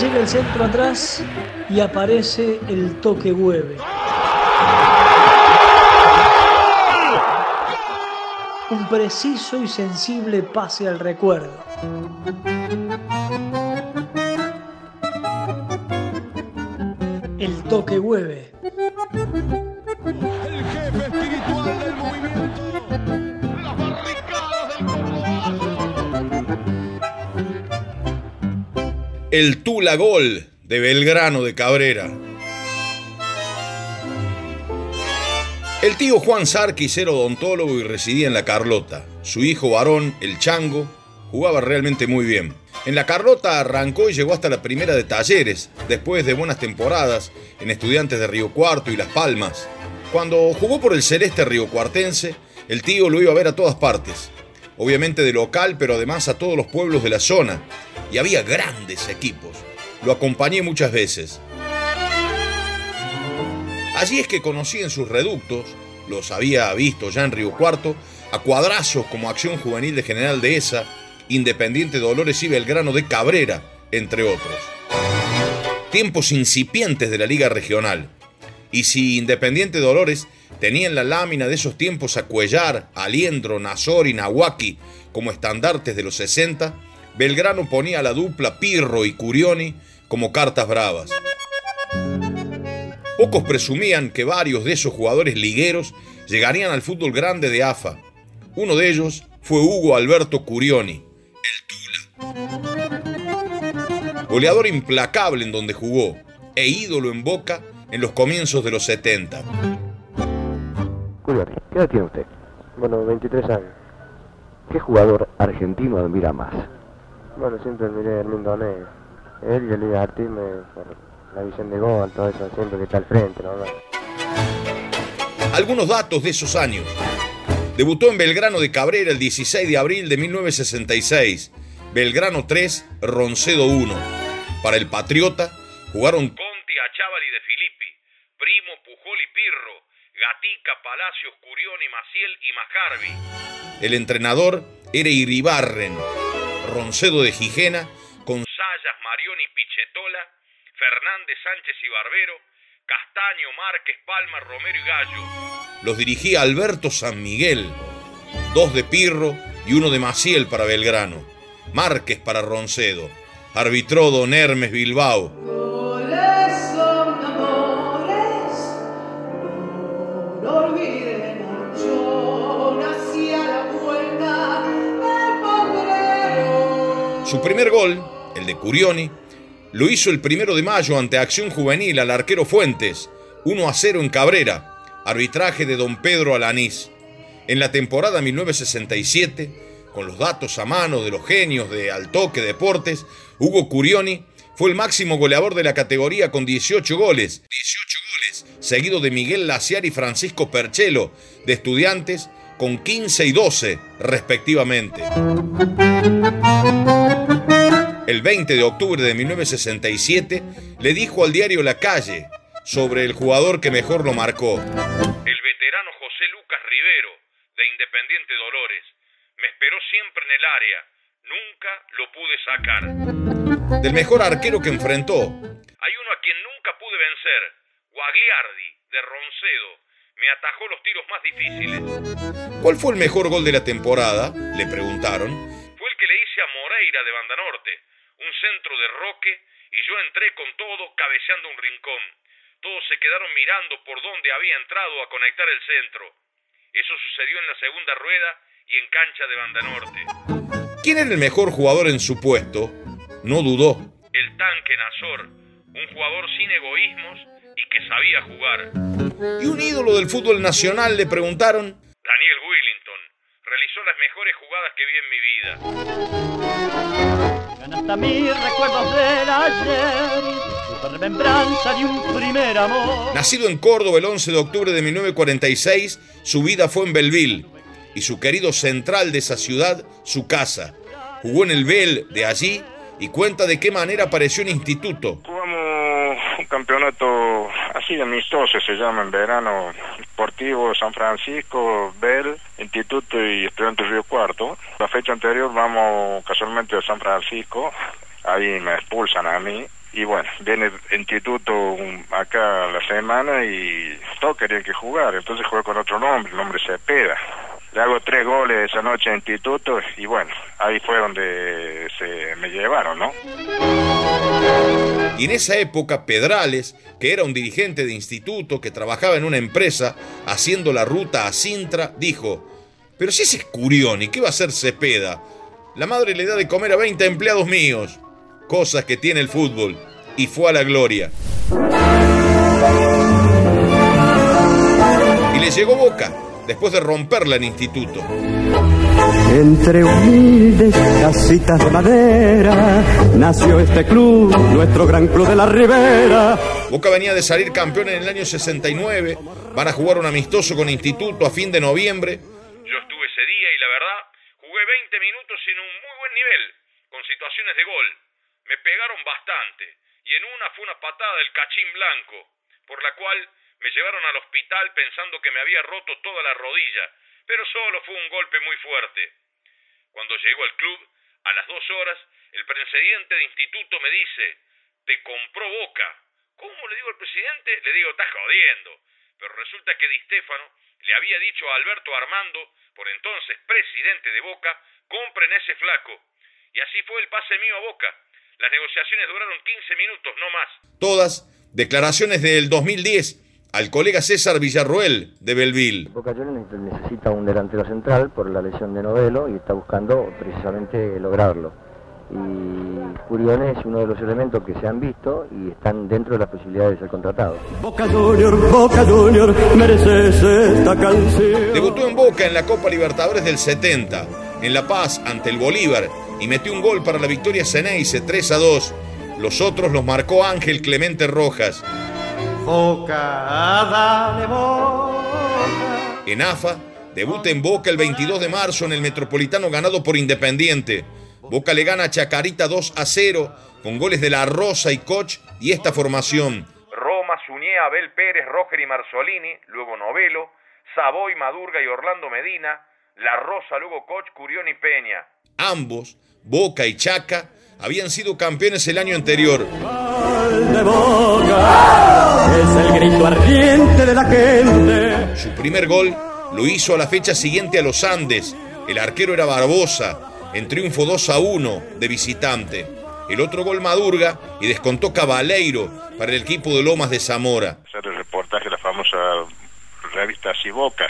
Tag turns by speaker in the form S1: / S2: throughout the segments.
S1: Llega el centro atrás y aparece el toque hueve. Un preciso y sensible pase al recuerdo. El toque hueve.
S2: El jefe espiritual del movimiento. Las barricadas del.
S3: El Tula Gol de Belgrano de Cabrera. El tío Juan Sarkis era odontólogo y residía en La Carlota. Su hijo varón, el Chango, jugaba realmente muy bien. En La Carlota arrancó y llegó hasta la primera de talleres, después de buenas temporadas en Estudiantes de Río Cuarto y Las Palmas. Cuando jugó por el Celeste Río Cuartense, el tío lo iba a ver a todas partes. Obviamente de local, pero además a todos los pueblos de la zona. Y había grandes equipos. Lo acompañé muchas veces. Allí es que conocí en sus reductos, los había visto ya en Río Cuarto, a cuadrazos como Acción Juvenil de General Dehesa, Independiente Dolores y Belgrano de Cabrera, entre otros. Tiempos incipientes de la Liga Regional. Y si Independiente Dolores tenía en la lámina de esos tiempos a Cuellar, Aliendro, Nazor y Nahuaki como estandartes de los 60, Belgrano ponía a la dupla Pirro y Curioni como cartas bravas. Pocos presumían que varios de esos jugadores ligueros llegarían al fútbol grande de AFA. Uno de ellos fue Hugo Alberto Curioni, Goleador implacable en donde jugó e ídolo en Boca en los comienzos de los 70.
S4: Curioni, ¿qué edad tiene usted?
S5: Bueno, 23 años.
S4: ¿Qué jugador argentino admira más?
S5: Bueno, siempre miré a Hermindo. Él y Elías Artime por la visión de gol, todo eso, siempre que está al frente, ¿no?
S3: Algunos datos de esos años. Debutó en Belgrano de Cabrera el 16 de abril de 1966. Belgrano 3, Roncedo 1. Para el Patriota jugaron Conti, Achával y De Filippi, Primo, Pujol y Pirro, Gatica, Palacios, Curioni, Maciel y Majarvi. El entrenador era Iribarren, Roncedo de Gijena, con Sayas, Marioni, Pichetola, Fernández, Sánchez y Barbero, Castaño, Márquez, Palma, Romero y Gallo. Los dirigía Alberto San Miguel, dos de Pirro y uno de Maciel para Belgrano, Márquez para Roncedo, arbitró Don Hermes Bilbao. Su primer gol, el de Curioni, lo hizo el primero de mayo ante Acción Juvenil al arquero Fuentes, 1 a 0 en Cabrera, arbitraje de don Pedro Alanís. En la temporada 1967, con los datos a mano de los genios de Altoque Deportes, Hugo Curioni fue el máximo goleador de la categoría con 18 goles, 18 goles, seguido de Miguel Laciar y Francisco Perchelo, de Estudiantes, con 15 y 12 respectivamente. El 20 de octubre de 1967 le dijo al diario La Calle sobre el jugador que mejor lo marcó. El veterano José Lucas Rivero, de Independiente Dolores. Me esperó siempre en el área. Nunca lo pude sacar. Del mejor arquero que enfrentó. Hay uno a quien nunca pude vencer. Guagliardi, de Roncedo. Me atajó los tiros más difíciles. ¿Cuál fue el mejor gol de la temporada? Le preguntaron. Fue el que le hice a Moreira de Banda Norte. Un centro de Roque y yo entré con todo cabeceando un rincón. Todos se quedaron mirando por dónde había entrado a conectar el centro. Eso sucedió en la segunda rueda y en cancha de Banda Norte. ¿Quién era el mejor jugador en su puesto? No dudó. El tanque Nazor, un jugador sin egoísmos y que sabía jugar. ¿Y un ídolo del fútbol nacional le preguntaron? Daniel Willington. Realizó las mejores jugadas que vi en mi vida.
S6: Hasta mis recuerdos del ayer, remembranza de un primer amor.
S3: Nacido en Córdoba el 11 de octubre de 1946, su vida fue en Belleville y su querido central de esa ciudad, su casa. Jugó en el Bell de allí y cuenta de qué manera apareció en instituto.
S7: Jugamos campeonato así de amistoso, se llama en verano, Deportivo San Francisco, Bell, Instituto y Estudiantes Río Cuarto. La fecha anterior vamos casualmente a San Francisco, ahí me expulsan a mí. Y bueno, viene el instituto acá la semana y todos querían que jugar, entonces jugué con otro nombre, el nombre Cepeda. Le hago tres goles esa noche en instituto y bueno, ahí fue donde se me llevaron, ¿no?
S3: Y en esa época, Pedrales, que era un dirigente de instituto que trabajaba en una empresa haciendo la ruta a Sintra, dijo, pero si ese es Curioni, ¿qué va a hacer Cepeda? La madre le da de comer a 20 empleados míos. Cosas que tiene el fútbol. Y fue a la gloria. Y le llegó Boca, después de romperla en instituto.
S8: Entre humildes casitas de madera nació este club, nuestro gran club de la Ribera.
S3: Boca venía de salir campeón en el año 69, van a jugar un amistoso con Instituto a fin de noviembre. Yo estuve ese día y la verdad, jugué 20 minutos en un muy buen nivel, con situaciones de gol. Me pegaron bastante y en una fue una patada del cachín blanco, por la cual me llevaron al hospital pensando que me había roto toda la rodilla, pero solo fue un golpe muy fuerte. Cuando llego al club, a las dos horas, el presidente de instituto me dice, te compró Boca. ¿Cómo le digo al presidente? Le digo, estás jodiendo. Pero resulta que Di Stefano le había dicho a Alberto Armando, por entonces presidente de Boca, compren ese flaco. Y así fue el pase mío a Boca. Las negociaciones duraron 15 minutos, no más. Todas declaraciones del 2010 al colega César Villarroel de Belville.
S5: Boca Juniors necesita un delantero central por la lesión de Novelo y está buscando precisamente lograrlo. Y Curione es uno de los elementos que se han visto y están dentro de las posibilidades de ser contratados.
S8: Boca Junior, Boca Junior, mereces esta canción.
S3: Debutó en Boca en la Copa Libertadores del 70, en La Paz ante el Bolívar y metió un gol para la victoria Ceneice 3 a 2. Los otros los marcó Ángel Clemente Rojas.
S6: Boca, dale boca.
S3: En AFA, debuta en Boca el 22 de marzo en el Metropolitano ganado por Independiente. Boca le gana a Chacarita 2 a 0 con goles de La Rosa y Koch y esta formación. Roma, Suñé, Abel Pérez, Roger y Marzolini, luego Novelo, Savoy, Madurga y Orlando Medina, La Rosa, luego Koch, Curión y Peña. Ambos, Boca y Chaca, habían sido campeones el año anterior.
S8: de Boca es el grito ardiente de la gente.
S3: Su primer gol lo hizo a la fecha siguiente a los Andes. El arquero era Barbosa, en triunfo 2 a 1 de visitante. El otro gol Madurga y descontó Cabaleiro para el equipo de Lomas de Zamora.
S7: Hacer el reportaje de la famosa revista Así Boca.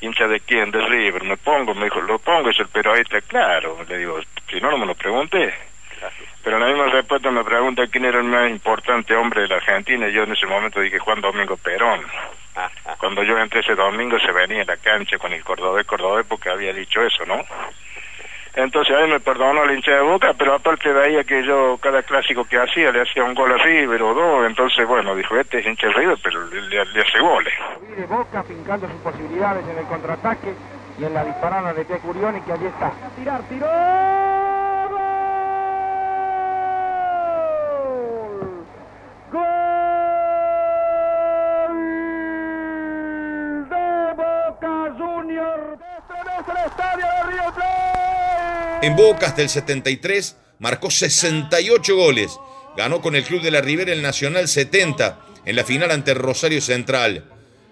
S7: ¿Hincha de quién? De River. Me pongo, me dijo, lo pongo, es el pero ahí está claro. Le digo, si no, no me lo pregunté. Pero en la misma respuesta me pregunta quién era el más importante hombre de la Argentina y yo en ese momento dije Juan Domingo Perón. Cuando yo entré ese domingo se venía a la cancha con el cordobés cordobés porque había dicho eso, ¿no? Entonces ahí me perdonó la hincha de boca, pero aparte veía que yo cada clásico que hacía le hacía un gol a River o dos, entonces bueno, dijo, este es hincha de River, pero le, le- le hace goles.
S9: de Boca fincando sus posibilidades en el contraataque y en la disparada de T. Curioni que allí está. Tirar, tiró.
S3: En Boca hasta el 73 marcó 68 goles. Ganó con el Club de la Ribera el Nacional 70 en la final ante Rosario Central.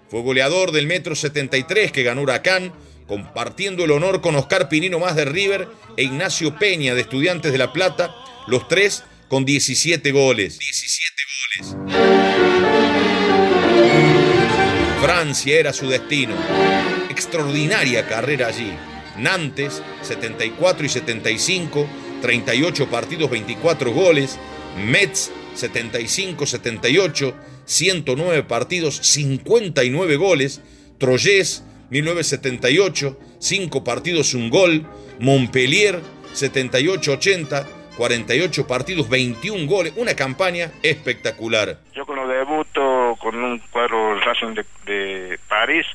S3: Fue goleador del Metro 73 que ganó Huracán, compartiendo el honor con Oscar Pinino más de River e Ignacio Peña de Estudiantes de La Plata, los tres con 17 goles. 17 goles. Francia era su destino. Extraordinaria carrera allí. Nantes, 74 y 75, 38 partidos, 24 goles. Metz, 75-78, 109 partidos, 59 goles. Troyes, 1978, 5 partidos, un gol. Montpellier, 78-80, 48 partidos, 21 goles. Una campaña espectacular.
S7: Yo cuando debuto con un cuadro Racing de, de París,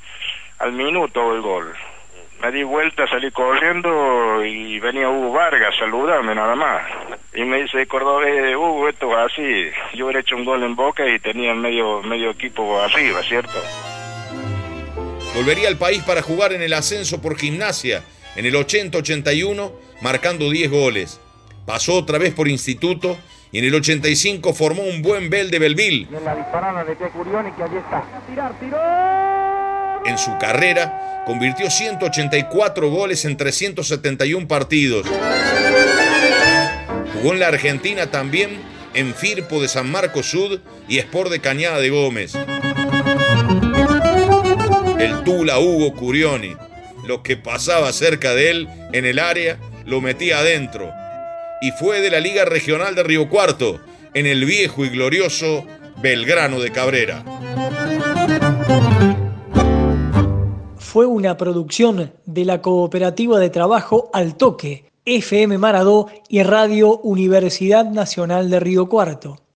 S7: al minuto el gol. Me di vuelta, salí corriendo y venía Hugo Vargas a saludarme nada más. Y me dice, Cordobés, Hugo, esto es así. Yo hubiera hecho un gol en Boca y tenía medio, medio equipo arriba, ¿cierto?
S3: Volvería al país para jugar en el ascenso por gimnasia en el 80-81, marcando 10 goles. Pasó otra vez por instituto y en el 85 formó un buen Bel de Belville.
S9: En la disparada de Pia Curioni que allí está. Tirar, tiró.
S3: En su carrera convirtió 184 goles en 371 partidos. Jugó en la Argentina también en Firpo de San Marcos Sud y Sport de Cañada de Gómez. El Tula Hugo Curioni. Lo que pasaba cerca de él en el área lo metía adentro. Y fue de la Liga Regional de Río Cuarto, en el viejo y glorioso Belgrano de Cabrera.
S1: Fue una producción de la Cooperativa de Trabajo Al Toque, FM Maradó y Radio Universidad Nacional de Río Cuarto.